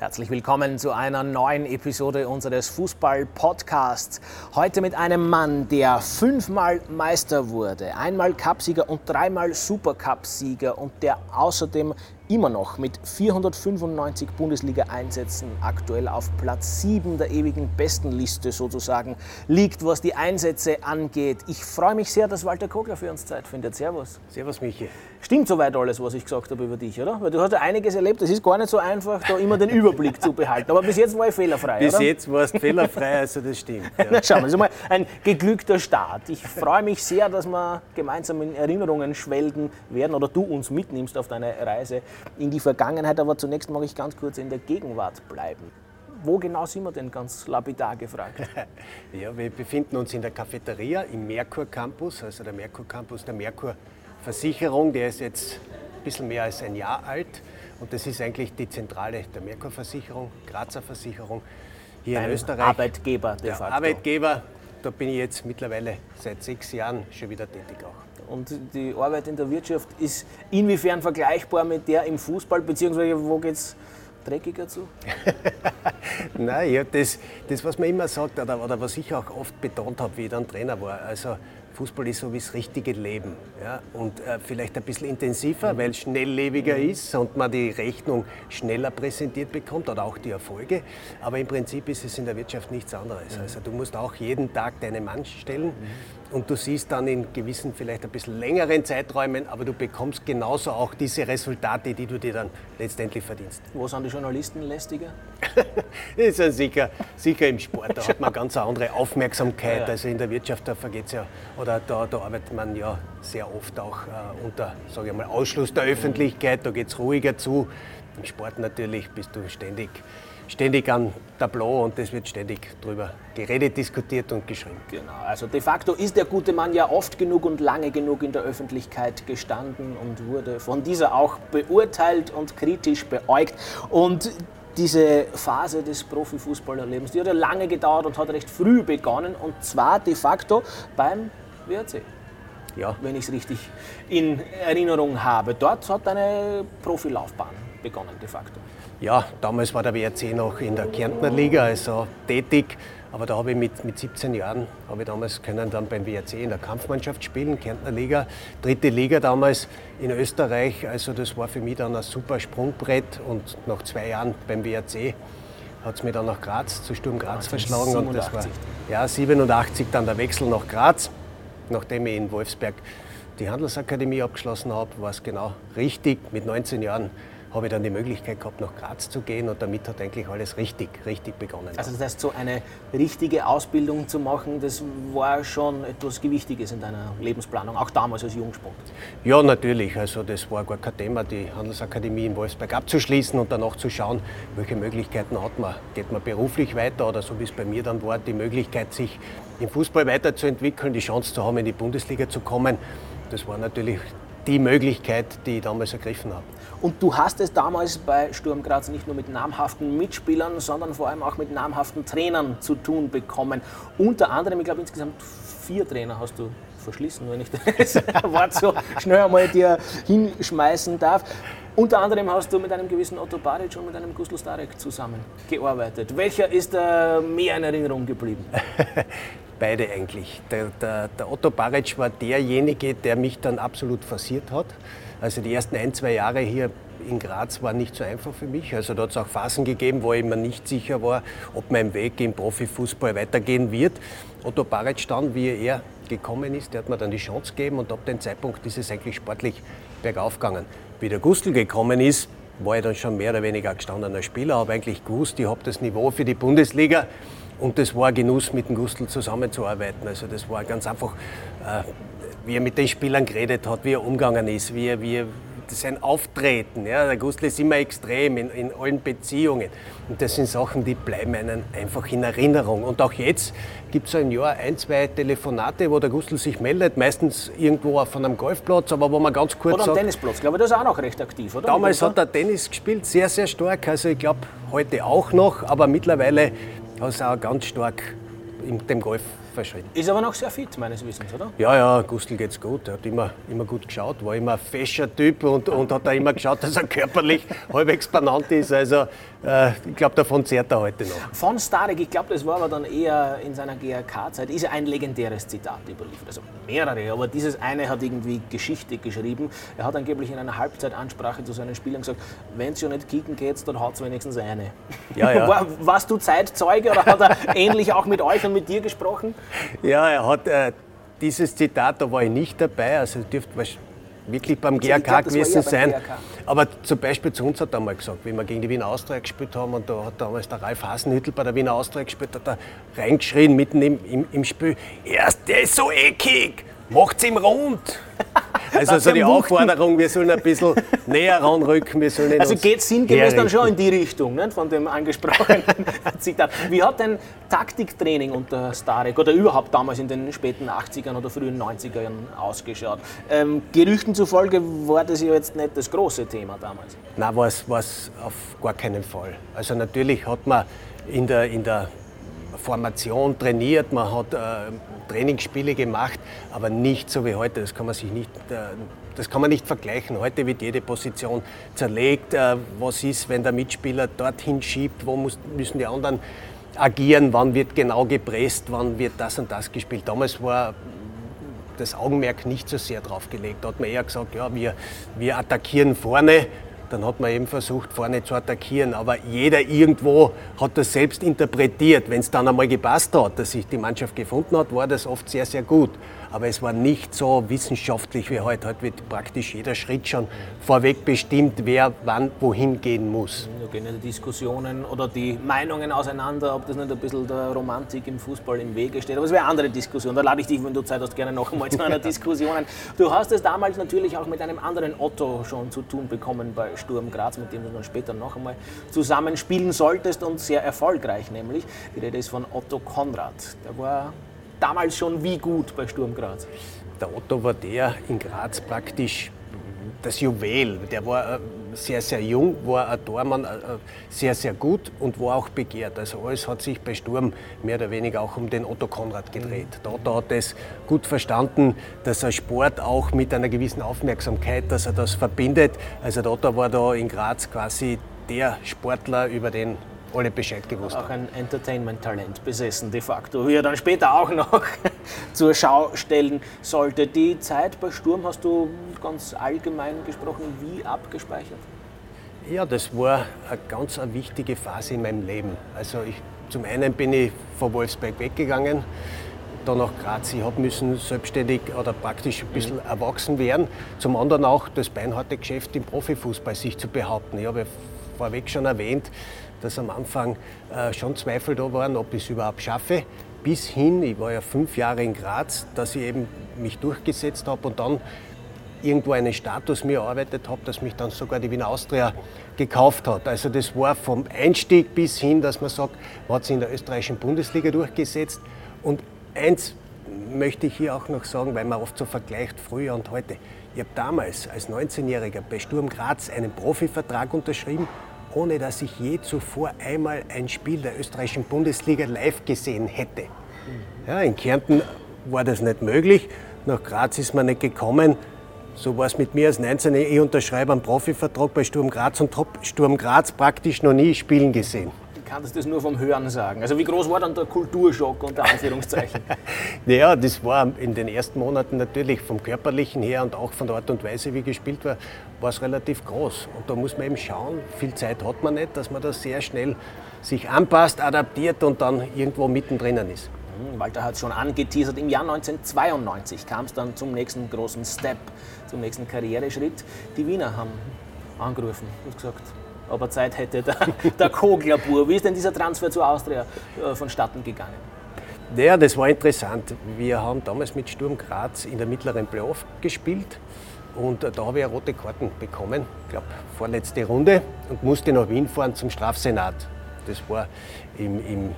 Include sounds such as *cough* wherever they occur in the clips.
Herzlich willkommen zu einer neuen Episode unseres Fußball-Podcasts. Heute mit einem Mann, der fünfmal Meister wurde, einmal Cupsieger und dreimal Supercup-Sieger und der außerdem immer noch mit 495 Bundesliga-Einsätzen aktuell auf Platz 7 der ewigen Bestenliste sozusagen liegt, was die Einsätze angeht. Ich freue mich sehr, dass Walter Kogler für uns Zeit findet. Servus. Servus, Michi. Stimmt soweit alles, was ich gesagt habe über dich, oder? Weil du hast ja einiges erlebt. Es ist gar nicht so einfach, da immer den Überblick zu behalten. Aber bis jetzt war ich fehlerfrei, Bis oder? jetzt warst du fehlerfrei, also das stimmt. Ja. *laughs* Na, schauen wir, das ist mal ein geglückter Start. Ich freue mich sehr, dass wir gemeinsam in Erinnerungen schwelgen werden oder du uns mitnimmst auf deine Reise in die Vergangenheit. Aber zunächst mag ich ganz kurz in der Gegenwart bleiben. Wo genau sind wir denn ganz lapidar gefragt? *laughs* ja, wir befinden uns in der Cafeteria im Merkur Campus, also der Merkur Campus der Merkur Versicherung. Der ist jetzt ein bisschen mehr als ein Jahr alt und das ist eigentlich die Zentrale der Merkur Versicherung, Grazer Versicherung hier Ein in Österreich. Arbeitgeber de Der facto. Arbeitgeber, da bin ich jetzt mittlerweile seit sechs Jahren schon wieder tätig auch. Und die Arbeit in der Wirtschaft ist inwiefern vergleichbar mit der im Fußball, beziehungsweise wo geht es dreckiger zu? *laughs* Nein, ja, das, das, was man immer sagt, oder, oder was ich auch oft betont habe, wie ich dann Trainer war, also Fußball ist so wie das richtige Leben. Ja? Und äh, vielleicht ein bisschen intensiver, weil es schnelllebiger ist und man die Rechnung schneller präsentiert bekommt oder auch die Erfolge. Aber im Prinzip ist es in der Wirtschaft nichts anderes. Also du musst auch jeden Tag deine Mann stellen und du siehst dann in gewissen, vielleicht ein bisschen längeren Zeiträumen, aber du bekommst genauso auch diese Resultate, die du dir dann letztendlich verdienst. Wo sind die Journalisten lästiger? Das ist ja sicher, sicher im Sport, da hat man ganz eine andere Aufmerksamkeit. Also in der Wirtschaft, da vergeht's ja, oder da, da arbeitet man ja sehr oft auch äh, unter, sage ich mal, Ausschluss der Öffentlichkeit, da geht es ruhiger zu. Im Sport natürlich bist du ständig, ständig am Tableau und es wird ständig drüber geredet, diskutiert und geschrieben. Genau, also de facto ist der gute Mann ja oft genug und lange genug in der Öffentlichkeit gestanden und wurde von dieser auch beurteilt und kritisch beäugt. Und diese Phase des Profifußballerlebens, die hat ja lange gedauert und hat recht früh begonnen und zwar de facto beim WRC, Ja, wenn ich es richtig in Erinnerung habe. Dort hat deine Profilaufbahn begonnen de facto. Ja, damals war der WRC noch in der Kärntner Liga, also tätig. Aber da habe ich mit, mit 17 Jahren, habe ich damals können dann beim WRC in der Kampfmannschaft spielen, Kärntner Liga, dritte Liga damals in Österreich. Also das war für mich dann ein super Sprungbrett und nach zwei Jahren beim WRC hat es mich dann nach Graz, zu Sturm Graz verschlagen. Und das war 87. ja, 87 dann der Wechsel nach Graz, nachdem ich in Wolfsberg die Handelsakademie abgeschlossen habe, war es genau richtig. Mit 19 Jahren habe ich dann die Möglichkeit gehabt, nach Graz zu gehen und damit hat eigentlich alles richtig, richtig begonnen. Also das heißt, so eine richtige Ausbildung zu machen, das war schon etwas Gewichtiges in deiner Lebensplanung, auch damals als Jungspund. ja, natürlich. Also das war gar kein Thema, die Handelsakademie in Wolfsberg abzuschließen und danach zu schauen, welche Möglichkeiten hat man. Geht man beruflich weiter oder so wie es bei mir dann war, die Möglichkeit, sich im Fußball weiterzuentwickeln, die Chance zu haben, in die Bundesliga zu kommen. Das war natürlich die Möglichkeit, die ich damals ergriffen habe. Und du hast es damals bei Sturm Graz nicht nur mit namhaften Mitspielern, sondern vor allem auch mit namhaften Trainern zu tun bekommen. Unter anderem, ich glaube insgesamt vier Trainer hast du verschlissen, wenn ich *laughs* das Wort so schnell einmal dir hinschmeißen darf. Unter anderem hast du mit einem gewissen Otto Baric und mit einem Gustl Starek zusammengearbeitet. Welcher ist äh, mehr in Erinnerung geblieben? *laughs* Beide eigentlich. Der, der, der Otto Baric war derjenige, der mich dann absolut forciert hat. Also die ersten ein, zwei Jahre hier in Graz waren nicht so einfach für mich. Also da hat es auch Phasen gegeben, wo ich mir nicht sicher war, ob mein Weg im Profifußball weitergehen wird. Otto Baric dann, wie er gekommen ist, der hat mir dann die Chance gegeben und ab dem Zeitpunkt ist es eigentlich sportlich bergauf gegangen. Wie der Gustl gekommen ist, war ich dann schon mehr oder weniger gestandener Spieler, habe eigentlich gewusst, ich habe das Niveau für die Bundesliga. Und das war ein Genuss, mit dem Gustl zusammenzuarbeiten. Also das war ganz einfach, äh, wie er mit den Spielern geredet hat, wie er umgegangen ist, wie er, wie er sein Auftreten. Ja. Der Gustl ist immer extrem in, in allen Beziehungen. Und das sind Sachen, die bleiben einem einfach in Erinnerung. Und auch jetzt gibt es im Jahr ein, zwei Telefonate, wo der Gustl sich meldet, meistens irgendwo auf einem Golfplatz, aber wo man ganz kurz Oder am sagt, Tennisplatz, glaube ich, das ist auch noch recht aktiv, oder? Damals hat er Tennis gespielt, sehr, sehr stark. Also ich glaube, heute auch noch, aber mittlerweile er auch ganz stark in dem Golf verschrien. Ist aber noch sehr fit, meines Wissens, oder? Ja, ja, Gustl geht's gut. Er hat immer, immer gut geschaut, war immer ein fescher Typ und, und hat auch immer geschaut, dass er körperlich *laughs* halbwegs banant ist. Also äh, ich glaube, davon zehrt er heute noch. Von Starek, ich glaube, das war aber dann eher in seiner GRK-Zeit, ist ein legendäres Zitat überliefert. Also mehrere, aber dieses eine hat irgendwie Geschichte geschrieben. Er hat angeblich in einer Halbzeitansprache zu seinen Spielern gesagt, wenn es ja nicht kicken geht, dann hat es wenigstens eine. Ja, ja. *laughs* War, warst du Zeitzeuge oder hat er *laughs* ähnlich auch mit euch und mit dir gesprochen? Ja, er hat äh, dieses Zitat, da war ich nicht dabei, also dürfte wirklich beim GRK glaub, gewesen sein. GRK. Aber zum Beispiel zu uns hat er einmal gesagt, wie wir gegen die Wiener Austria gespielt haben und da hat damals der Ralf Hasenhüttl bei der Wiener Austria gespielt, hat er reingeschrien mitten im, im, im Spiel, erst der ist so eckig, macht's ihm rund. *laughs* Also so die Aufforderung, wir sollen ein bisschen *laughs* näher ranrücken, wir sollen Also geht sinngemäß dann schon in die Richtung ne, von dem angesprochenen *laughs* Zitat. Wie hat denn Taktiktraining unter Starek oder überhaupt damals in den späten 80ern oder frühen 90ern ausgeschaut? Ähm, Gerüchten zufolge war das ja jetzt nicht das große Thema damals. Nein, war es auf gar keinen Fall. Also natürlich hat man in der, in der Formation trainiert, man hat äh, Trainingsspiele gemacht, aber nicht so wie heute. Das kann man sich nicht, äh, das kann man nicht vergleichen. Heute wird jede Position zerlegt. Äh, was ist, wenn der Mitspieler dorthin schiebt? Wo muss, müssen die anderen agieren? Wann wird genau gepresst? Wann wird das und das gespielt? Damals war das Augenmerk nicht so sehr drauf gelegt. Da hat man eher gesagt, ja, wir, wir attackieren vorne. Dann hat man eben versucht, vorne zu attackieren. Aber jeder irgendwo hat das selbst interpretiert. Wenn es dann einmal gepasst hat, dass sich die Mannschaft gefunden hat, war das oft sehr, sehr gut. Aber es war nicht so wissenschaftlich wie heute. Heute wird praktisch jeder Schritt schon vorweg bestimmt, wer wann wohin gehen muss. Da gehen ja die Diskussionen oder die Meinungen auseinander, ob das nicht ein bisschen der Romantik im Fußball im Wege steht. Aber es wäre eine andere Diskussion. Da lade ich dich, wenn du Zeit hast, gerne noch einmal zu einer *laughs* Diskussion ein. Du hast es damals natürlich auch mit einem anderen Otto schon zu tun bekommen bei Sturm Graz, mit dem du dann später noch einmal zusammen spielen solltest und sehr erfolgreich nämlich. Die Rede ist von Otto Konrad. Der war damals schon wie gut bei Sturm Graz. Der Otto war der in Graz praktisch das Juwel. Der war äh, sehr, sehr jung, war ein Tormann, äh, sehr, sehr gut und war auch begehrt. Also alles hat sich bei Sturm mehr oder weniger auch um den Otto Konrad gedreht. Der Otto hat es gut verstanden, dass er Sport auch mit einer gewissen Aufmerksamkeit, dass er das verbindet. Also der Otto war da in Graz quasi der Sportler, über den alle Bescheid gewusst haben. auch ein Entertainment-Talent besessen, de facto, wie er dann später auch noch *laughs* zur Schau stellen sollte. Die Zeit bei Sturm hast du ganz allgemein gesprochen wie abgespeichert? Ja, das war eine ganz eine wichtige Phase in meinem Leben. Also ich, zum einen bin ich von Wolfsberg weggegangen, dann nach Graz. Ich habe müssen selbstständig oder praktisch ein bisschen erwachsen werden. Zum anderen auch das beinharte Geschäft im Profifußball sich zu behaupten. Ich habe vorweg schon erwähnt, dass am Anfang äh, schon Zweifel da waren, ob ich es überhaupt schaffe. Bis hin, ich war ja fünf Jahre in Graz, dass ich eben mich durchgesetzt habe und dann irgendwo einen Status mir erarbeitet habe, dass mich dann sogar die Wiener Austria gekauft hat. Also das war vom Einstieg bis hin, dass man sagt, man hat sich in der österreichischen Bundesliga durchgesetzt. Und eins möchte ich hier auch noch sagen, weil man oft so vergleicht früher und heute. Ich habe damals als 19-Jähriger bei Sturm Graz einen Profivertrag unterschrieben, ohne dass ich je zuvor einmal ein Spiel der österreichischen Bundesliga live gesehen hätte. Ja, in Kärnten war das nicht möglich. Nach Graz ist man nicht gekommen. So war es mit mir als 19. Ich unterschreibe einen Profivertrag bei Sturm Graz und habe Sturm Graz praktisch noch nie spielen gesehen. Du kannst das nur vom Hören sagen. Also wie groß war dann der Kulturschock unter Anführungszeichen? *laughs* Naja, das war in den ersten Monaten natürlich vom Körperlichen her und auch von der Art und Weise, wie gespielt war, war es relativ groß. Und da muss man eben schauen, viel Zeit hat man nicht, dass man da sehr schnell sich anpasst, adaptiert und dann irgendwo mittendrin ist. Hm, Walter hat es schon angeteasert. Im Jahr 1992 kam es dann zum nächsten großen Step, zum nächsten Karriereschritt. Die Wiener haben angerufen und gesagt, ob er Zeit hätte, der, *laughs* der Koglerbur. Wie ist denn dieser Transfer zur Austria äh, vonstatten gegangen? Ja, das war interessant. Wir haben damals mit Sturm Graz in der mittleren Playoff gespielt und äh, da habe ich rote Karten bekommen, ich glaube vorletzte Runde und musste nach Wien fahren zum Strafsenat. Das war im, im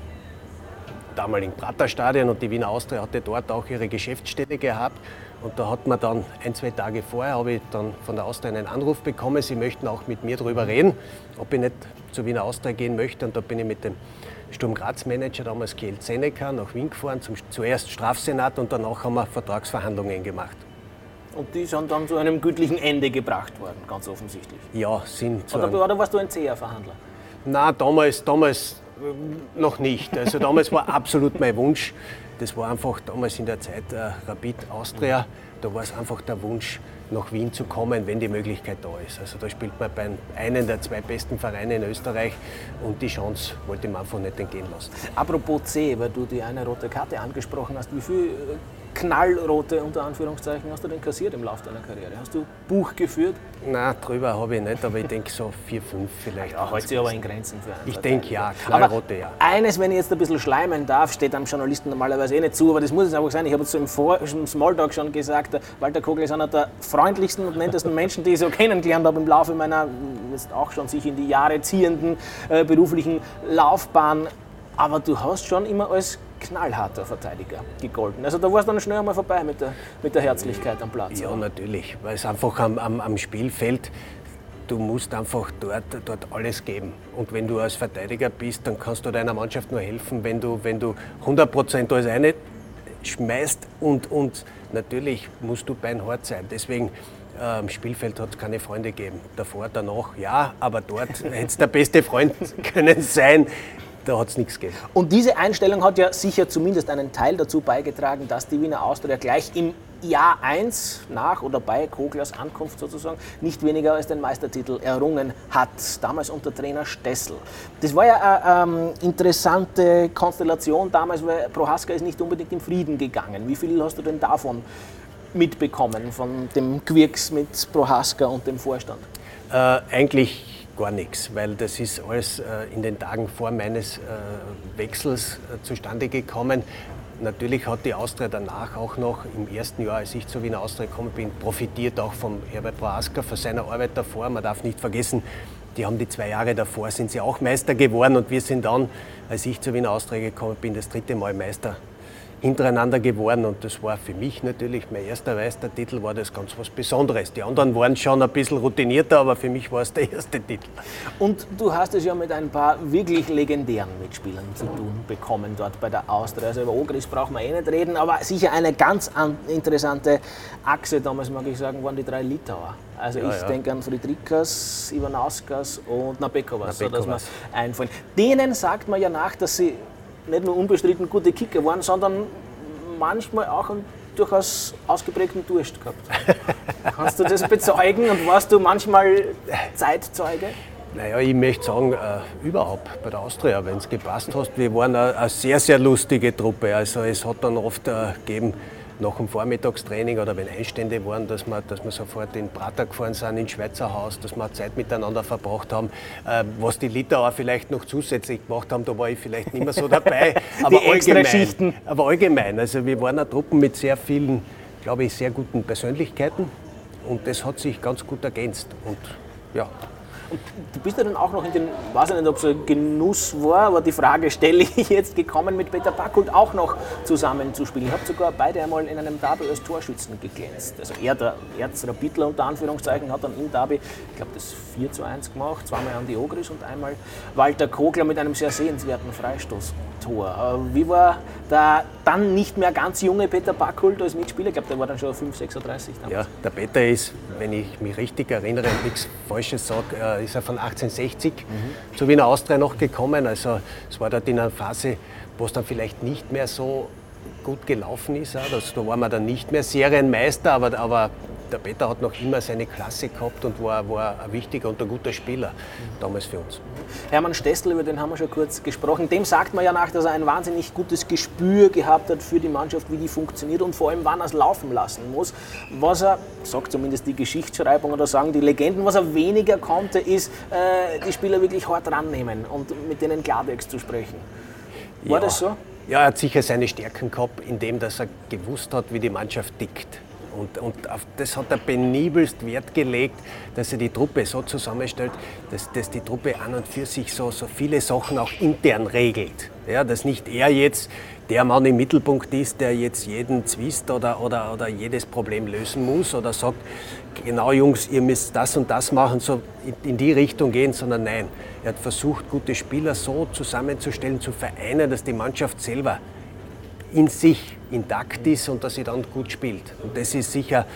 damaligen Praterstadion und die Wiener Austria hatte dort auch ihre Geschäftsstelle gehabt. Und da hat man dann ein, zwei Tage vorher, habe ich dann von der Austria einen Anruf bekommen, sie möchten auch mit mir darüber reden, ob ich nicht zur Wiener Austria gehen möchte. Und da bin ich mit dem Sturm Graz Manager, damals GL Seneca, nach Wien gefahren, zum, zuerst Strafsenat und danach haben wir Vertragsverhandlungen gemacht. Und die sind dann zu einem gütlichen Ende gebracht worden, ganz offensichtlich. Ja, sind zu Oder, oder warst du ein zäher Verhandler? Nein, damals, damals noch nicht. Also damals war absolut mein Wunsch, das war einfach damals in der Zeit äh, Rapid Austria, da war es einfach der Wunsch, nach Wien zu kommen, wenn die Möglichkeit da ist. Also da spielt man bei einem der zwei besten Vereine in Österreich und die Chance wollte man einfach nicht entgehen lassen. Apropos C, weil du die eine rote Karte angesprochen hast, wie viel knallrote unter Anführungszeichen hast du denn kassiert im Laufe deiner Karriere? Hast du Buch geführt? Nein, drüber habe ich nicht, aber ich denke so vier, fünf vielleicht. Ja, hält sich aber in Grenzen für einen Ich denke ja, knallrote ja. Eines, wenn ich jetzt ein bisschen schleimen darf, steht einem Journalisten normalerweise eh nicht zu, aber das muss es einfach sein. Ich habe es so im, Vor im Smalltalk schon gesagt, Walter Kogel ist einer der freundlichsten und nettesten Menschen, die ich so kennengelernt habe im Laufe meiner jetzt auch schon sich in die Jahre ziehenden äh, beruflichen Laufbahn. Aber du hast schon immer als knallharter Verteidiger gegolten. Also da war es dann schnell einmal vorbei mit der, mit der Herzlichkeit am Platz. Ja, oder? natürlich, weil es einfach am, am, am Spielfeld du musst einfach dort, dort alles geben. Und wenn du als Verteidiger bist, dann kannst du deiner Mannschaft nur helfen, wenn du, wenn du 100% alles eine schmeißt und, und natürlich musst du beinhart sein. Deswegen am ähm, Spielfeld hat es keine Freunde gegeben. Davor, danach, ja, aber dort *laughs* hätte es der beste Freund *laughs* können sein da hat es nichts gegeben. Und diese Einstellung hat ja sicher zumindest einen Teil dazu beigetragen, dass die Wiener Austria gleich im Jahr 1 nach oder bei Koglers Ankunft sozusagen nicht weniger als den Meistertitel errungen hat, damals unter Trainer Stessel. Das war ja eine ähm, interessante Konstellation damals, weil Prohaska ist nicht unbedingt im Frieden gegangen. Wie viel hast du denn davon mitbekommen, von dem Quirks mit Prohaska und dem Vorstand? Äh, eigentlich gar nichts, weil das ist alles äh, in den Tagen vor meines äh, Wechsels äh, zustande gekommen. Natürlich hat die Austria danach auch noch im ersten Jahr, als ich zur Wiener Austria gekommen bin, profitiert auch von Herbert Proaska, von seiner Arbeit davor. Man darf nicht vergessen, die haben die zwei Jahre davor, sind sie auch Meister geworden und wir sind dann, als ich zur Wiener Austria gekommen bin, das dritte Mal Meister hintereinander geworden und das war für mich natürlich, mein erster Meistertitel war das ganz was Besonderes. Die anderen waren schon ein bisschen routinierter, aber für mich war es der erste Titel. Und du hast es ja mit ein paar wirklich legendären Mitspielern zu tun bekommen dort bei der Austria. Also über Ogris brauchen wir eh nicht reden, aber sicher eine ganz interessante Achse, damals mag ich sagen, waren die drei Litauer. Also ja, ich ja. denke an Friedrikas, Ivanauskas und Nabekovas, so dass mir einfallen. Denen sagt man ja nach, dass sie nicht nur unbestritten gute Kicker waren, sondern manchmal auch einen durchaus ausgeprägten Durst gehabt. *laughs* Kannst du das bezeugen und warst du manchmal Zeitzeuge? Naja, ich möchte sagen, äh, überhaupt bei der Austria, wenn es gepasst hast. Wir waren eine, eine, sehr, sehr lustige Truppe. Also es hat dann oft äh, gegeben, nach dem Vormittagstraining oder wenn Einstände waren, dass wir, dass wir sofort in Prater gefahren sind, ins Schweizer Haus, dass wir Zeit miteinander verbracht haben. Äh, was die Litauer vielleicht noch zusätzlich gemacht haben, da war ich vielleicht nicht mehr so dabei. *laughs* aber allgemein. Aber allgemein. Also wir waren eine Truppe mit sehr vielen, glaube ich, sehr guten Persönlichkeiten und das hat sich ganz gut ergänzt. Und ja, und du bist ja dann auch noch in den, weiß ich nicht, ob es ein Genuss war, aber die Frage stelle ich *laughs* jetzt, gekommen mit Peter Backhult auch noch zusammenzuspielen. Ich habe sogar beide einmal in einem Derby als Torschützen geglänzt. Also er, der Erzrapidler unter Anführungszeichen, hat dann im Derby, ich glaube, das 4 zu 1 gemacht, zweimal an die Ogris und einmal Walter Kogler mit einem sehr sehenswerten Freistoßtor. Äh, wie war der dann nicht mehr ganz junge Peter Backhult als Mitspieler? Ich glaube, der war dann schon 5, 36 damals. Ja, der Peter ist, wenn ich mich richtig erinnere und nichts Falsches sage, äh, ist er von 1860 mhm. zu Wiener Austria noch gekommen. Also es war dort in einer Phase, wo es dann vielleicht nicht mehr so gut gelaufen ist. Das, da waren wir dann nicht mehr Serienmeister, aber, aber der Peter hat noch immer seine Klasse gehabt und war, war ein wichtiger und ein guter Spieler damals für uns. Hermann Stessel, über den haben wir schon kurz gesprochen. Dem sagt man ja nach, dass er ein wahnsinnig gutes Gespür gehabt hat für die Mannschaft, wie die funktioniert und vor allem, wann er es laufen lassen muss. Was er, sagt zumindest die Geschichtsschreibung oder sagen die Legenden, was er weniger konnte, ist, äh, die Spieler wirklich hart rannehmen und mit denen Klartext zu sprechen. War ja. das so? Ja, er hat sicher seine Stärken gehabt, indem dass er gewusst hat, wie die Mannschaft tickt. Und, und auf das hat er penibelst Wert gelegt, dass er die Truppe so zusammenstellt, dass, dass die Truppe an und für sich so, so viele Sachen auch intern regelt. Ja, dass nicht er jetzt der Mann im Mittelpunkt ist, der jetzt jeden Zwist oder, oder, oder jedes Problem lösen muss oder sagt, genau Jungs, ihr müsst das und das machen, so in die Richtung gehen, sondern nein, er hat versucht, gute Spieler so zusammenzustellen, zu vereinen, dass die Mannschaft selber in sich intakt ist und dass sie dann gut spielt. Und das ist sicher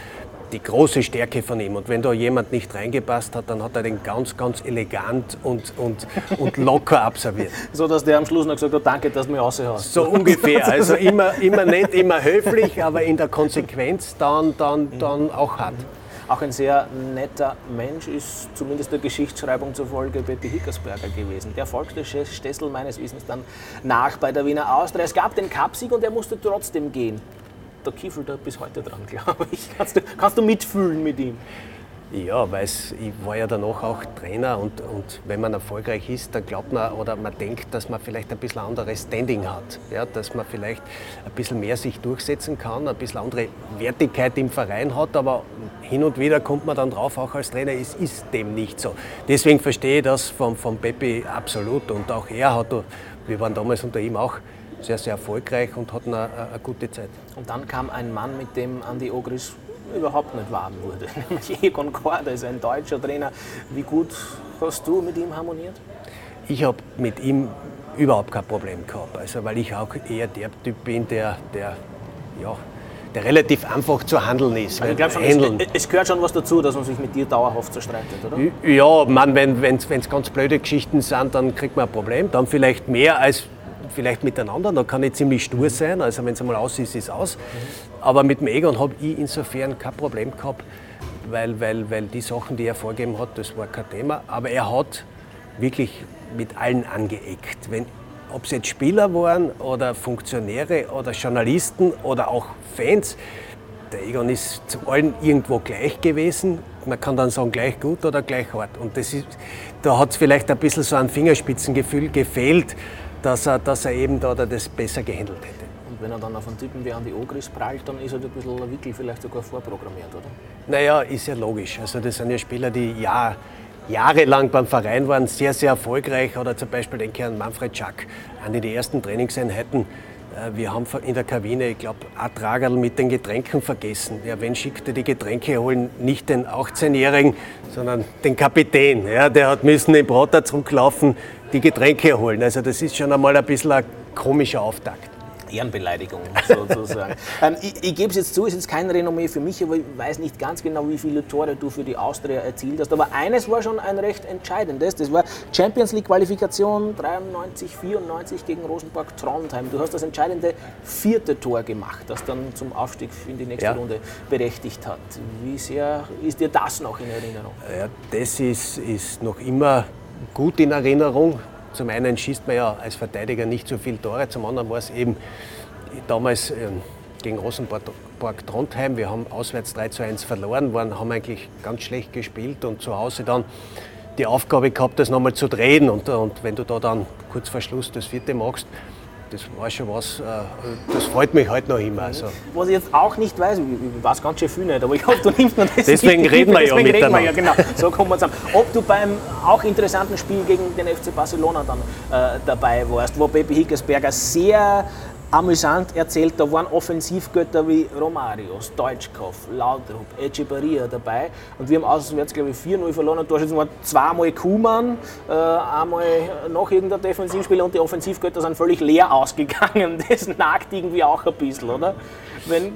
die große Stärke von ihm. Und wenn da jemand nicht reingepasst hat, dann hat er den ganz, ganz elegant und, und, und *laughs* locker absolviert. so, dass der am Schluss noch gesagt hat, danke, dass du mich raushaust. So ungefähr. *laughs* Also immer, immer nett, immer höflich, aber in der Konsequenz dann, dann, dann auch hart. Auch ein sehr netter Mensch ist zumindest der Geschichtsschreibung zufolge Peppi Hickersberger gewesen. Der folgte Stessel meines Wissens dann nach bei der Wiener Austria. Es gab den Cupsieg und er musste trotzdem gehen. Der Kiefel da bis heute dran, *laughs* glaube ich. Kannst du, kannst du mitfühlen mit ihm? Ja, weil ich war ja danach auch Trainer und, und wenn man erfolgreich ist, dann glaubt man oder man denkt, dass man vielleicht ein bisschen anderes Standing hat. Ja, dass man vielleicht ein bisschen mehr sich durchsetzen kann, ein bisschen andere Wertigkeit im Verein hat, aber hin und wieder kommt man dann drauf, auch als Trainer, es ist dem nicht so. Deswegen verstehe ich das von, von Peppi absolut und auch er hat, wir waren damals unter ihm auch sehr, sehr erfolgreich und hatten eine, eine gute Zeit. Und dann kam ein Mann, mit dem Andi Ogris überhaupt nicht warm wurde. *laughs* Nämlich Egon Korda ist ein deutscher Trainer. Wie gut hast du mit ihm harmoniert? Ich habe mit ihm überhaupt kein Problem gehabt. Also, weil ich auch eher der Typ bin, der, der, ja, der relativ einfach zu handeln ist. glaube schon, es, es, gehört schon was dazu, dass man sich mit dir dauerhaft zerstreitet, oder? Ja, man, wenn es ganz blöde Geschichten sind, dann kriegt man ein Problem. Dann vielleicht mehr als vielleicht miteinander, da kann ich ziemlich stur sein, also wenn es einmal aus ist, ist es aus. Aber mit dem Egon habe ich insofern kein Problem gehabt, weil, weil, weil die Sachen, die er vorgegeben hat, das war kein Thema. Aber er hat wirklich mit allen angeeckt. Wenn, ob es jetzt Spieler waren oder Funktionäre oder Journalisten oder auch Fans, der Egon ist zu allen irgendwo gleich gewesen. Man kann dann sagen, gleich gut oder gleich hart. Und das ist, da hat es vielleicht ein bisschen so ein Fingerspitzengefühl gefehlt, dass er, dass er eben da das besser gehandelt hätte. Und wenn er dann auf einen Typen wie Andi Ogris prallt, dann ist er ein bisschen Wickel vielleicht sogar vorprogrammiert, oder? Naja, ist ja logisch. Also das sind ja Spieler, die ja, jahrelang beim Verein waren, sehr, sehr erfolgreich. Oder zum Beispiel denke ich an Manfred Schack, an die ersten Trainingseinheiten. Äh, wir haben in der Kabine, ich glaube, ein Tragerl mit den Getränken vergessen. Ja, wen schickte die Getränke holen? Nicht den 18-Jährigen, sondern den Kapitän. Ja, der hat müssen im Brotter zurücklaufen, die Getränke holen. Also das ist schon einmal ein bisschen ein komischer Auftakt. Ehrenbeleidigung sozusagen. *laughs* ähm, ich, ich gebe es jetzt zu, es ist jetzt kein Renommee für mich, aber ich weiß nicht ganz genau, wie viele Tore du für die Austria erzielt hast. Aber eines war schon ein recht entscheidendes. Das war Champions League Qualifikation 93, 94 gegen Rosenborg Trondheim. Du hast das entscheidende vierte Tor gemacht, das dann zum Aufstieg in die nächste ja. Runde berechtigt hat. Wie sehr ist dir das noch in Erinnerung? Ja, das ist, ist noch immer gut in Erinnerung. Zum einen schießt man ja als Verteidiger nicht so viele Tore, zum anderen war es eben damals ähm, gegen Rosenborg Trondheim. Wir haben auswärts 3 zu 1 verloren, waren, haben eigentlich ganz schlecht gespielt und zu Hause dann die Aufgabe gehabt, das nochmal zu drehen. Und, und wenn du da dann kurz vor Schluss das vierte machst, das war schon was, äh, das freut mich heute noch immer. Also. Was ich jetzt auch nicht weiß, ich weiß ganz schön viel nicht, aber ich hoffe, du nimmst mir das Deswegen nicht, reden wir ja deswegen reden wir ja, genau. So kommen wir zusammen. Ob du beim auch interessanten Spiel gegen den FC Barcelona dann äh, dabei warst, wo Baby Hickersberger sehr amüsant erzählt, da waren Offensivgötter wie Romario, Deutschkopf, Laudrup, Echebarria dabei. Und wir haben auswärts, glaube ich, 4-0 verloren. Und Torschützen waren zweimal Kuhmann, äh, einmal noch irgendein Defensivspieler und die Offensivgötter sind völlig leer ausgegangen. *laughs* Das nagt irgendwie auch ein bisschen, oder? Wenn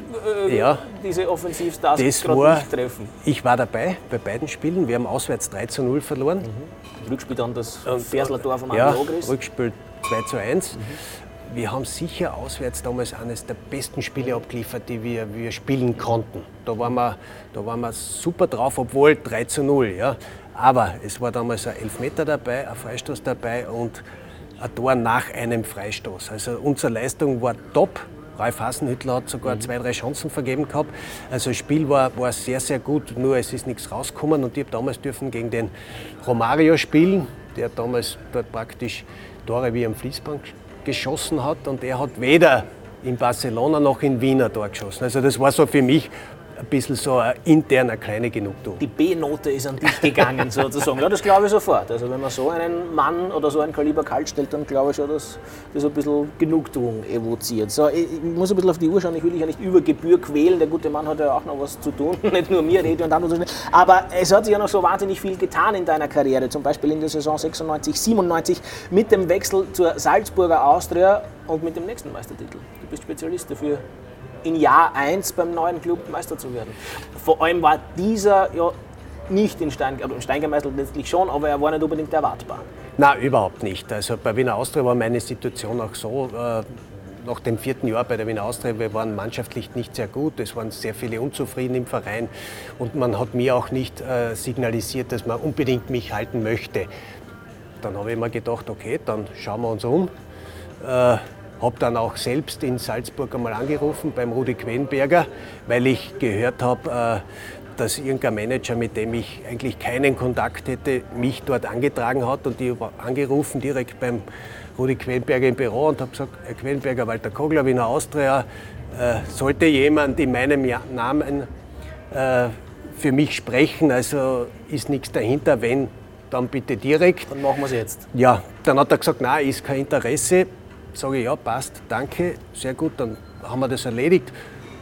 äh, ja, diese Offensivstars gerade nicht treffen. Ich war dabei bei beiden Spielen. Wir haben auswärts 3 0 verloren. Mhm. Rückspiel dann das Fersler-Tor von ja, Rückspiel 2 zu 1. Mhm wir haben sicher auswärts damals eines der besten Spiele abgeliefert, die wir, wir spielen konnten. Da waren, wir, da waren wir super drauf, obwohl 3 zu 0. Ja. Aber es war damals ein Elfmeter dabei, ein Freistoß dabei und ein Tor nach einem Freistoß. Also unsere Leistung war top. Ralf Hasenhüttler hat sogar mhm. zwei, drei Chancen vergeben gehabt. Also das Spiel war, war sehr, sehr gut, nur es ist nichts rausgekommen. Und ich habe damals dürfen gegen den Romario spielen, der damals dort praktisch Tore wie am Fließband geschossen hat und er hat weder in Barcelona noch in Wien ein geschossen. Also das war so für mich ein bisschen so ein interner kleine Genugtuung. Die B-Note ist an dich gegangen *laughs* sozusagen. Ja, das glaube ich sofort. Also wenn man so einen Mann oder so ein Kaliber kalt stellt, dann glaube ich schon, dass das ein bisschen Genugtuung evoziert. So, ich muss ein bisschen auf die Uhr schauen, ich will dich ja nicht über Gebühr quälen. Der gute Mann hat ja auch noch was zu tun, *laughs* nicht nur mir, Rede und andere. Aber es hat sich ja noch so wahnsinnig viel getan in deiner Karriere, zum Beispiel in der Saison 96, 97 mit dem Wechsel zur Salzburger Austria und mit dem nächsten Meistertitel. Du bist Spezialist dafür, in Jahr 1 beim neuen Club Meister zu werden. Vor allem war dieser ja nicht in Stein, also in Stein gemeißelt letztlich schon, aber er war nicht unbedingt erwartbar. Na, überhaupt nicht. Also bei Wiener Austria war meine Situation auch so, äh, nach dem vierten Jahr bei der Wiener Austria, wir waren mannschaftlich nicht sehr gut, es waren sehr viele unzufrieden im Verein und man hat mir auch nicht äh, signalisiert, dass man unbedingt mich halten möchte. Dann habe ich mir gedacht, okay, dann schauen wir uns um. Äh, habe dann auch selbst in Salzburg einmal angerufen beim Rudi Quenberger, weil ich gehört habe, äh, dass irgendein Manager, mit dem ich eigentlich keinen Kontakt hätte, mich dort angetragen hat und ich habe angerufen direkt beim Rudi Quenberger im Büro und habe gesagt, Herr Quenberger, Walter Kogler, Wiener Austria, äh, sollte jemand in meinem Namen äh, für mich sprechen, also ist nichts dahinter, wenn, dann bitte direkt. Dann machen wir es jetzt. Ja, dann hat er gesagt, nein, ist kein Interesse sage ich, ja, passt, danke, sehr gut, dann haben wir das erledigt.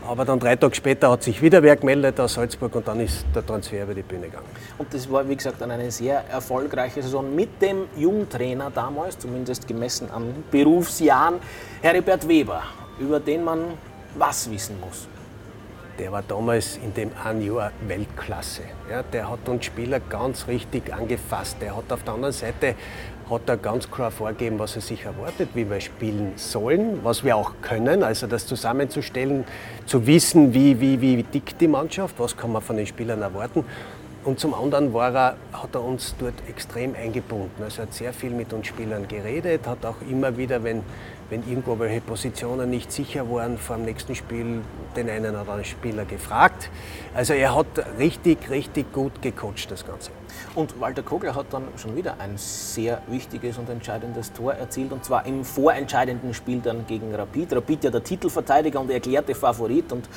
Aber dann drei Tage später hat sich wieder wer gemeldet aus Salzburg und dann ist der Transfer über die Bühne gegangen. Und das war, wie gesagt, dann eine sehr erfolgreiche Saison mit dem Jungtrainer damals, zumindest gemessen an Berufsjahren, Heribert Weber, über den man was wissen muss. Der war damals in dem einen Jahr Weltklasse. Ja, der hat uns Spieler ganz richtig angefasst. Der hat auf der anderen Seite hat er ganz klar vorgegeben, was er sich erwartet, wie wir spielen sollen, was wir auch können. Also das zusammenzustellen, zu wissen, wie, wie, wie dick die Mannschaft, was kann man von den Spielern erwarten. Und zum anderen war er, hat er uns dort extrem eingebunden. Also er hat sehr viel mit uns Spielern geredet, hat auch immer wieder, wenn wenn irgendwo welche Positionen nicht sicher waren vor dem nächsten Spiel, den einen oder anderen Spieler gefragt. Also er hat richtig, richtig gut gecoacht, das Ganze. Und Walter Kogler hat dann schon wieder ein sehr wichtiges und entscheidendes Tor erzielt, und zwar im vorentscheidenden Spiel dann gegen Rapid. Rapid ja der Titelverteidiger und erklärte Favorit und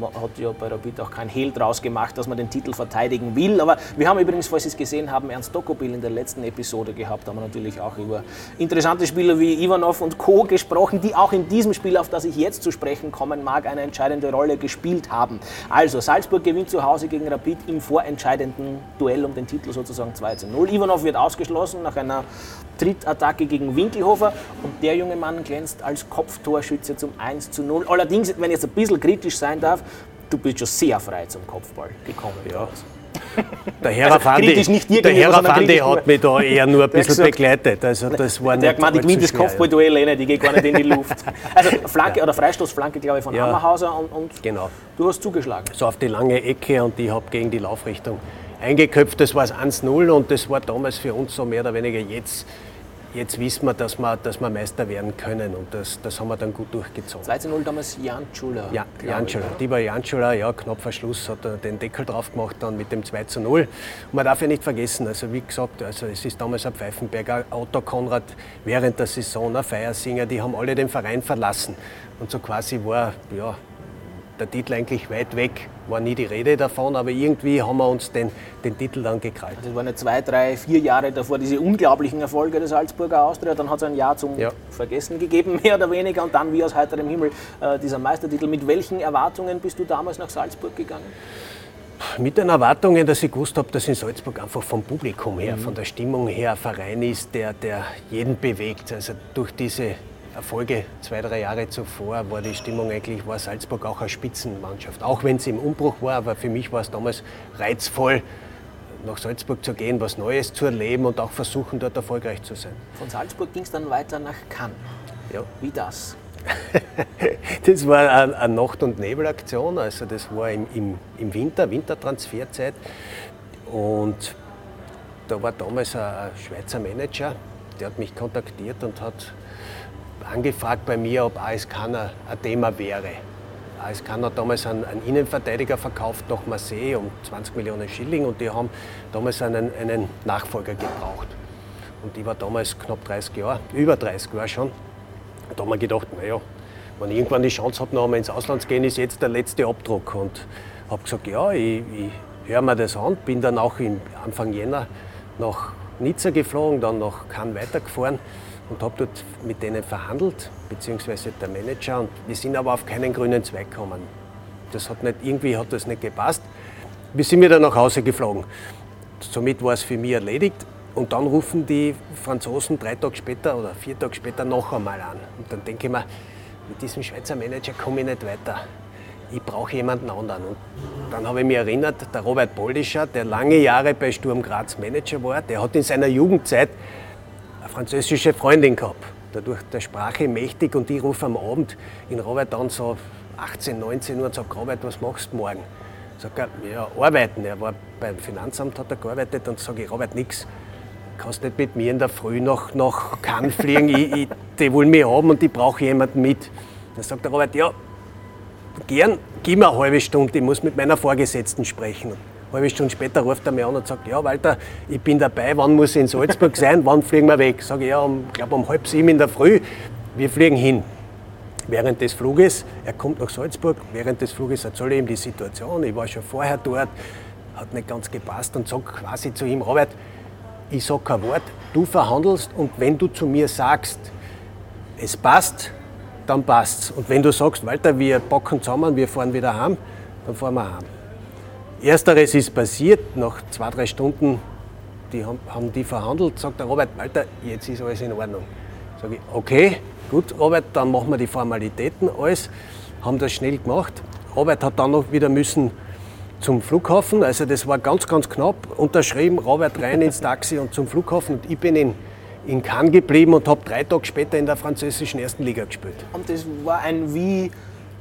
man hat ja bei Rapid auch kein Hehl draus gemacht, dass man den Titel verteidigen will. Aber wir haben übrigens, falls Sie es gesehen haben, Ernst Dokobil in der letzten Episode gehabt, da haben wir natürlich auch über interessante Spieler wie Ivanov und Co gesprochen, die auch in diesem Spiel, auf das ich jetzt zu sprechen kommen mag, eine entscheidende Rolle gespielt haben. Also Salzburg gewinnt zu Hause gegen Rapid im vorentscheidenden Duell um den Titel sozusagen 2 zu 0. Ivanov wird ausgeschlossen nach einer Trittattacke gegen Winkelhofer und der junge Mann glänzt als Kopftorschütze zum 1 zu 0. Allerdings, wenn ich jetzt ein bisschen kritisch sein darf, du bist schon sehr frei zum Kopfball gekommen. Ja. Der Herr also, nicht dir der Herr Fandi hat mich da eher nur ein bisschen gesagt, begleitet. Also das war der hat gemeint, ich gewinne das Kopfballduell eh nicht, ich gehe gar nicht in die *laughs* Luft. Also Flanke ja. oder Freistoßflanke, glaube ich, von ja. Hammerhauser und, und genau. du hast zugeschlagen. So auf die lange Ecke und ich habe gegen die Laufrichtung eingeköpft. Das war es 1-0 und das war damals für uns so mehr oder weniger jetzt jetzt wissen wir, dass wir, dass wir Meister werden können und das, das haben wir dann gut durchgezogen. 2 0 damals Jan Schuler. Ja, Jan Schuler. Die war Jan Schuler, ja, knapp vor Schluss hat er den Deckel drauf gemacht dann mit dem 2 0. Und man darf ja nicht vergessen, also wie gesagt, also es ist damals ein Pfeifenberger, Otto Konrad während der Saison, ein Feiersinger, die haben alle den Verein verlassen. Und so quasi war, ja, der Titel eigentlich weit weg, war nie die Rede davon, aber irgendwie haben wir uns den, den Titel dann gekrallt. Das waren ja zwei, drei, vier Jahre davor diese unglaublichen Erfolge des Salzburger Austria, dann hat es ein Jahr zum ja. Vergessen gegeben, *laughs* mehr oder weniger, und dann wie aus heiterem Himmel äh, dieser Meistertitel. Mit welchen Erwartungen bist du damals nach Salzburg gegangen? Mit den Erwartungen, dass ich gewusst habe, dass in Salzburg einfach vom Publikum her, mhm. von der Stimmung her ein Verein ist, der, der jeden bewegt. Also durch diese Erfolge zwei, drei Jahre zuvor war die Stimmung eigentlich, war Salzburg auch eine Spitzenmannschaft. Auch wenn es im Umbruch war, aber für mich war es damals reizvoll, nach Salzburg zu gehen, was Neues zu erleben und auch versuchen, dort erfolgreich zu sein. Von Salzburg ging es dann weiter nach Cannes. Ja. Wie das? *laughs* das war eine Nacht- und Nebelaktion, also das war im, im, im Winter, Wintertransferzeit. Und da war damals ein Schweizer Manager, der hat mich kontaktiert und hat angefragt bei mir, ob AS ein Thema wäre. AS hat damals einen, einen, Innenverteidiger verkauft nach Marseille um 20 Millionen Schilling und die haben damals einen, einen Nachfolger gebraucht. Und ich war damals knapp 30 Jahre, über 30 Jahre schon. da haben wir gedacht, naja, wenn ich irgendwann die Chance habe, noch einmal ins Ausland zu gehen, ist jetzt der letzte Abdruck. Und Habe gesagt, ja, ich, ich höre mir das an. Bin dann auch im Anfang Jänner nach Nizza geflogen, dann nach Cannes weitergefahren und habe dort mit denen verhandelt, beziehungsweise der Manager. Und wir sind aber auf keinen grünen Zweig gekommen. Das hat nicht, irgendwie hat das nicht gepasst. Wir sind wieder nach Hause geflogen. Somit war es für mich erledigt. Und dann rufen die Franzosen drei Tage später oder vier Tage später noch einmal an. Und dann denke ich mir, mit diesem Schweizer Manager komme ich nicht weiter. Ich brauche jemanden anderen. Und dann habe ich mich erinnert, der Robert Boldischer, der lange Jahre bei Sturm Graz Manager war, der hat in seiner Jugendzeit französische Freundin gehabt. Dadurch der Sprache mächtig und ich rufe am Abend in Robert an, so 18, 19 Uhr und sage, Robert, was machst du morgen? Sagt er, ja, arbeiten. Er war beim Finanzamt, hat er gearbeitet und sage ich, Robert, nichts kannst nicht mit mir in der Früh nach, nach Cannes fliegen, ich, ich, die wollen mich haben und ich brauche jemanden mit. Dann sagt der Robert, ja, gern, gib mir eine halbe Stunde, ich muss mit meiner Vorgesetzten sprechen. Halbe Stunde später ruft er mich an und sagt, ja Walter, ich bin dabei, wann muss ich in Salzburg sein, *laughs* wann fliegen wir weg? Sage ich, ja, um, glaube um halb sieben in der Früh, wir fliegen hin. Während des Fluges, er kommt nach Salzburg, während des Fluges erzähle ich ihm die Situation, ich war schon vorher dort, hat nicht ganz gepasst und sage quasi zu ihm, Robert, ich sage kein Wort, du verhandelst und wenn du zu mir sagst, es passt, dann passt's. Und wenn du sagst, Walter, wir packen zusammen, wir fahren wieder heim, dann fahren wir heim. Ersteres ist passiert, nach zwei, drei Stunden die haben, haben die verhandelt, sagt der Robert, Walter, jetzt ist alles in Ordnung. Sage ich, okay, gut, Robert, dann machen wir die Formalitäten, alles, haben das schnell gemacht. Robert hat dann noch wieder müssen zum Flughafen. Also das war ganz, ganz knapp. Unterschrieben, Robert rein ins Taxi und zum Flughafen. Und ich bin in, in Cannes geblieben und habe drei Tage später in der französischen ersten Liga gespielt. Und das war ein wie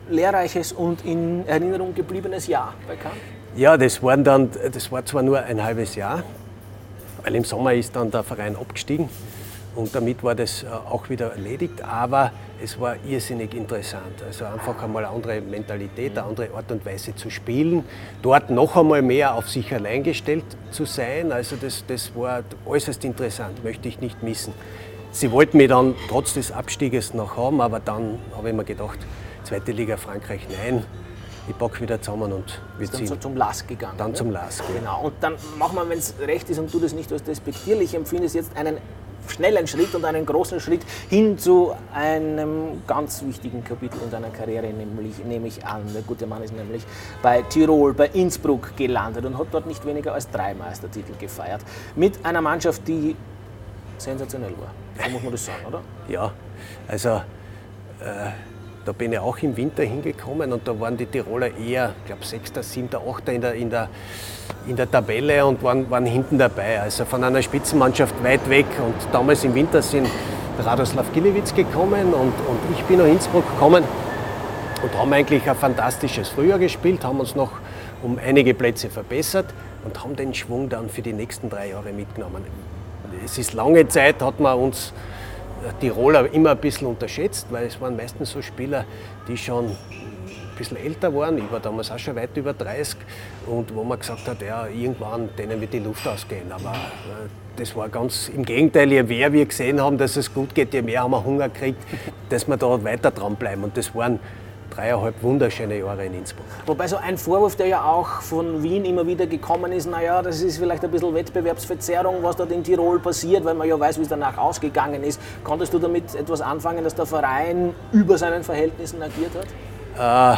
lehrreiches und in Erinnerung gebliebenes Jahr bei Cannes? Ja, das, waren dann, das war zwar nur ein halbes Jahr, weil im Sommer ist dann der Verein abgestiegen und damit war das äh, auch wieder erledigt, aber es war irrsinnig interessant. Also einfach einmal eine andere Mentalität, eine andere Art und Weise zu spielen, dort noch einmal mehr auf sich allein gestellt zu sein. Also das, das war äußerst interessant, möchte ich nicht missen. Sie wollten mich dann trotz des Abstieges noch haben, aber dann habe ich mir gedacht, zweite Liga Frankreich, nein, ich packe wieder zusammen und wir ziehen. Dann zum LAS gegangen. Dann ne? zum LAS, genau. Und dann machen wir, wenn es recht ist und du das nicht als despektierlich empfindest, jetzt einen schnellen Schritt und einen großen Schritt hin zu einem ganz wichtigen Kapitel in deiner Karriere, nämlich nehme ich an. Der gute Mann ist nämlich bei Tirol, bei Innsbruck gelandet und hat dort nicht weniger als drei Meistertitel gefeiert. Mit einer Mannschaft, die sensationell war. So muss man das sagen, oder? Ja, also äh, da bin ich auch im Winter hingekommen und da waren die Tiroler eher, ich glaube, Sechster, Siebter, Achter in der, in der in der Tabelle und waren, waren hinten dabei. Also von einer Spitzenmannschaft weit weg. Und damals im Winter sind Radoslav Gilewitz gekommen und, und ich bin nach Innsbruck gekommen und haben eigentlich ein fantastisches Frühjahr gespielt, haben uns noch um einige Plätze verbessert und haben den Schwung dann für die nächsten drei Jahre mitgenommen. Es ist lange Zeit, hat man uns Tiroler immer ein bisschen unterschätzt, weil es waren meistens so Spieler, die schon bisschen älter waren. Ich war damals auch schon weit über 30 und wo man gesagt hat, ja, irgendwann denen wird die Luft ausgehen. Aber äh, das war ganz im Gegenteil. Je mehr wir gesehen haben, dass es gut geht, je mehr haben wir Hunger gekriegt, *laughs* dass wir da weiter dranbleiben. Und das waren dreieinhalb wunderschöne Jahre in Innsbruck. Wobei so ein Vorwurf, der ja auch von Wien immer wieder gekommen ist, naja, das ist vielleicht ein bisschen Wettbewerbsverzerrung, was dort in Tirol passiert, weil man ja weiß, wie es danach ausgegangen ist. Konntest du damit etwas anfangen, dass der Verein über seinen Verhältnissen agiert hat? Äh,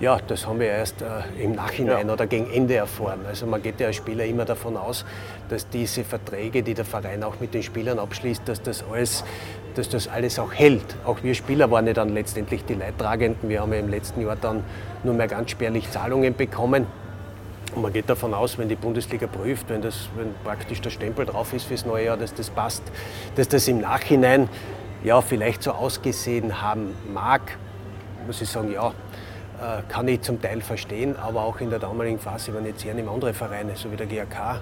ja, das haben wir erst äh, im Nachhinein ja. oder gegen Ende erfahren. Also man geht ja als Spieler immer davon aus, dass diese Verträge, die der Verein auch mit den Spielern abschließt, dass das alles, dass das alles auch hält. Auch wir Spieler waren ja dann letztendlich die Leidtragenden. Wir haben ja im letzten Jahr dann nur mehr ganz spärlich Zahlungen bekommen. Und man geht davon aus, wenn die Bundesliga prüft, wenn, das, wenn praktisch der Stempel drauf ist fürs neue Jahr, dass das passt, dass das im Nachhinein ja vielleicht so ausgesehen haben mag muss ich sagen, ja, äh, kann ich zum Teil verstehen, aber auch in der damaligen Phase waren jetzt eher andere Vereine, so wie der GAK,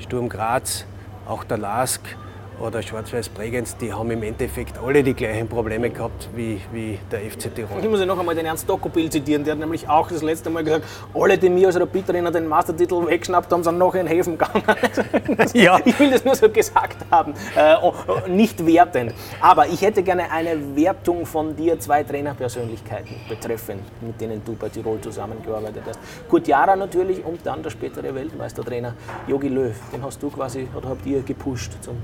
Sturm Graz, auch der LASK oder Schwarz-Weiß Bregenz, die haben im Endeffekt alle die gleichen Probleme gehabt wie, wie der FC Tirol. Ich muss ja noch einmal den Ernst Dokopil zitieren, der hat nämlich auch das letzte Mal gesagt, alle, die mir als Rapid-Trainer den Meistertitel weggeschnappt haben, sind noch in Häfen gegangen. *laughs* ja. Ich will das nur so gesagt haben, äh, nicht wertend. Aber ich hätte gerne eine Wertung von dir, zwei Trainerpersönlichkeiten betreffend, mit denen du bei Tirol zusammengearbeitet hast. Kurt Jara natürlich und dann der spätere Weltmeistertrainer Jogi Löw. Den hast du quasi, oder habt ihr gepusht zum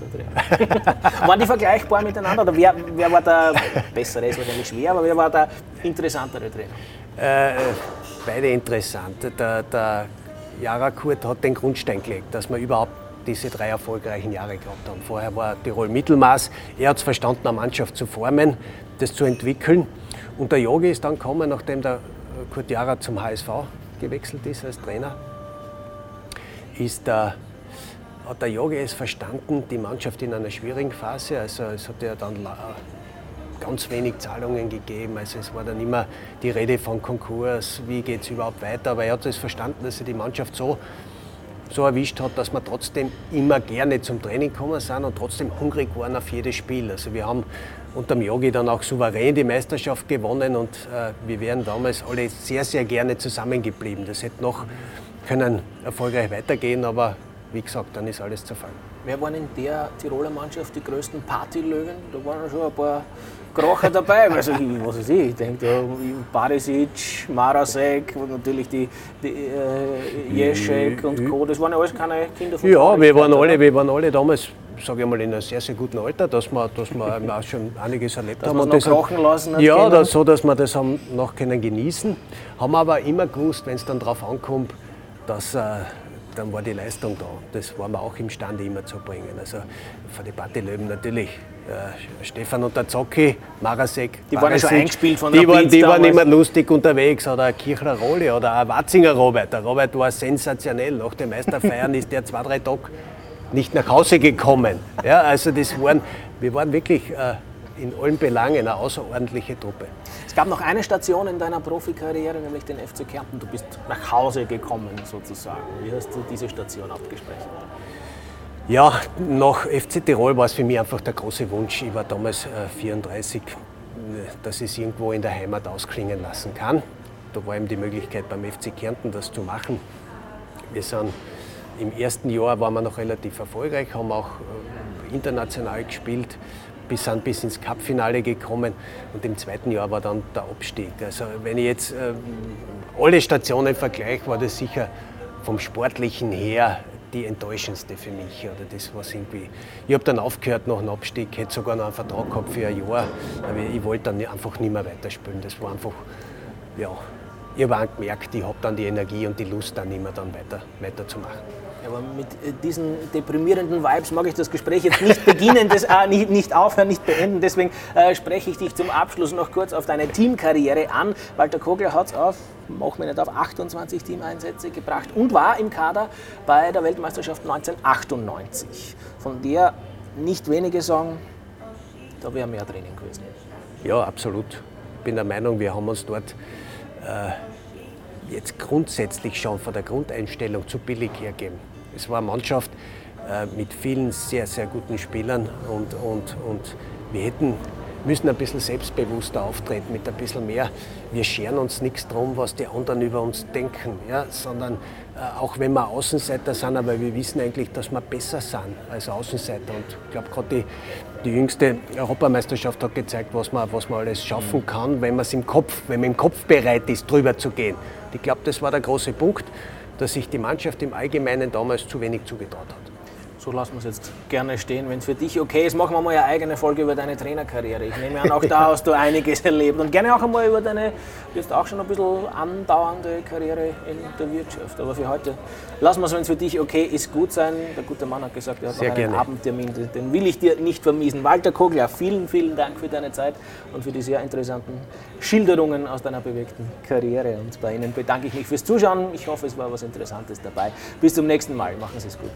Weltmeistertrainer? *laughs* Waren die vergleichbar miteinander? Oder wer, wer war der bessere? Ist wahrscheinlich schwer, aber wer war der interessantere Trainer? Äh, beide interessant. Der, der Jara Kurt hat den Grundstein gelegt, dass man überhaupt diese drei erfolgreichen Jahre gehabt haben. Vorher war Tirol Mittelmaß. Er hat es verstanden, eine Mannschaft zu formen, das zu entwickeln. Und der Yogi ist dann gekommen, nachdem der Kurt Jara zum HSV gewechselt ist als Trainer, ist der, hat der Yogi es verstanden, die Mannschaft in einer schwierigen Phase, also es hat ja dann ganz wenig Zahlungen gegeben, also es war dann immer die Rede von Konkurs, wie geht es überhaupt weiter, aber er hat es verstanden, dass er die Mannschaft so so erwischt hat, dass wir trotzdem immer gerne zum Training gekommen sind und trotzdem hungrig waren auf jedes Spiel. Also wir haben unter dem Yogi dann auch souverän die Meisterschaft gewonnen und äh, wir wären damals alle sehr, sehr gerne zusammengeblieben. Das hätte noch können erfolgreich weitergehen, aber wie gesagt, dann ist alles zerfallen. Wer waren in der Tiroler Mannschaft die größten Partylöwen? Da waren schon ein paar Krocher dabei. Also, was weiß ich, ich denke, da Barisic, Marasek und natürlich die, die äh, Jeschek und Co. Das waren ja alles keine Kinder von Ja, wir waren, alle, wir waren alle damals, sage ich mal, in einem sehr, sehr guten Alter, dass wir, dass wir *laughs* auch schon einiges erlebt dass haben. Und das kochen lassen Ja, das, so, dass wir das haben noch können genießen. Haben aber immer gewusst, wenn es dann darauf ankommt, dass. Äh, dann war die Leistung da. Das waren wir auch imstande immer zu bringen. Also von den Partylöwen natürlich äh, Stefan und der Zocki, Marasek. Die waren ja schon eingespielt von der Die, waren, die waren immer lustig unterwegs. Oder Kirchler Rolle oder ein Watzinger Robert. Der Robert war sensationell. Nach dem Meisterfeiern *laughs* ist der zwei, drei Tage nicht nach Hause gekommen. Ja, also das waren, wir waren wirklich äh, in allen Belangen eine außerordentliche Truppe. Es gab noch eine Station in deiner Profikarriere, nämlich den FC Kärnten. Du bist nach Hause gekommen sozusagen. Wie hast du diese Station abgesprochen? Ja, nach FC Tirol war es für mich einfach der große Wunsch. Ich war damals äh, 34, dass ich es irgendwo in der Heimat ausklingen lassen kann. Da war eben die Möglichkeit beim FC Kärnten das zu machen. Wir sind im ersten Jahr waren wir noch relativ erfolgreich, haben auch äh, international gespielt, bis, sind bis ins Cupfinale gekommen und im zweiten Jahr war dann der Abstieg. Also wenn ich jetzt äh, alle Stationen vergleiche, war das sicher vom Sportlichen her die enttäuschendste für mich. Oder das, was irgendwie ich habe dann aufgehört nach dem Abstieg, hätte sogar noch einen Vertrag gehabt für ein Jahr, aber ich wollte dann einfach nicht mehr weiterspielen. Das war einfach, ja, ich habe gemerkt, ich habe dann die Energie und die Lust, dann nicht mehr dann weiter, weiterzumachen. Aber mit äh, diesen deprimierenden Vibes mag ich das Gespräch jetzt nicht beginnen, das, äh, nicht, nicht, aufhören, nicht beenden. Deswegen äh, spreche ich dich zum Abschluss noch kurz auf deine Teamkarriere an. Walter Kogler hat es auf, mach mir nicht auf, 28 Teameinsätze gebracht und war im Kader bei der Weltmeisterschaft 1998. Von der nicht wenige sagen, da wäre mehr Training gewesen. Ja, absolut. Ich bin der Meinung, wir haben uns dort äh, jetzt grundsätzlich schon von der Grundeinstellung zu billig hergeben. Es war eine Mannschaft äh, mit vielen sehr, sehr guten Spielern und, und, und wir hätten müssen ein bisschen selbstbewusster auftreten, mit ein bisschen mehr. Wir scheren uns nichts drum, was die anderen über uns denken, ja, sondern äh, auch wenn wir Außenseiter sind, aber wir wissen eigentlich, dass wir besser sind als Außenseiter. Und ich glaube, gerade die, die jüngste Europameisterschaft hat gezeigt, was man, was man alles schaffen mhm. kann, wenn man im Kopf, wenn man im Kopf bereit ist, drüber zu gehen. Ich glaube, das war der große Punkt dass sich die Mannschaft im Allgemeinen damals zu wenig zugetraut hat. So lassen wir es jetzt gerne stehen. Wenn es für dich okay ist, machen wir mal eine eigene Folge über deine Trainerkarriere. Ich nehme an, auch da hast du *laughs* einiges erlebt. Und gerne auch einmal über deine, jetzt auch schon ein bisschen andauernde Karriere in der Wirtschaft. Aber für heute lassen wir es, wenn es für dich okay ist, gut sein. Der gute Mann hat gesagt, er hat Sehr noch einen gerne. Abendtermin, den will ich dir nicht vermiesen. Walter Kogler, vielen, vielen Dank für deine Zeit und für die sehr interessanten Schilderungen aus deiner bewegten Karriere. Und bei Ihnen bedanke ich mich fürs Zuschauen. Ich hoffe, es war was Interessantes dabei. Bis zum nächsten Mal. Machen Sie es gut.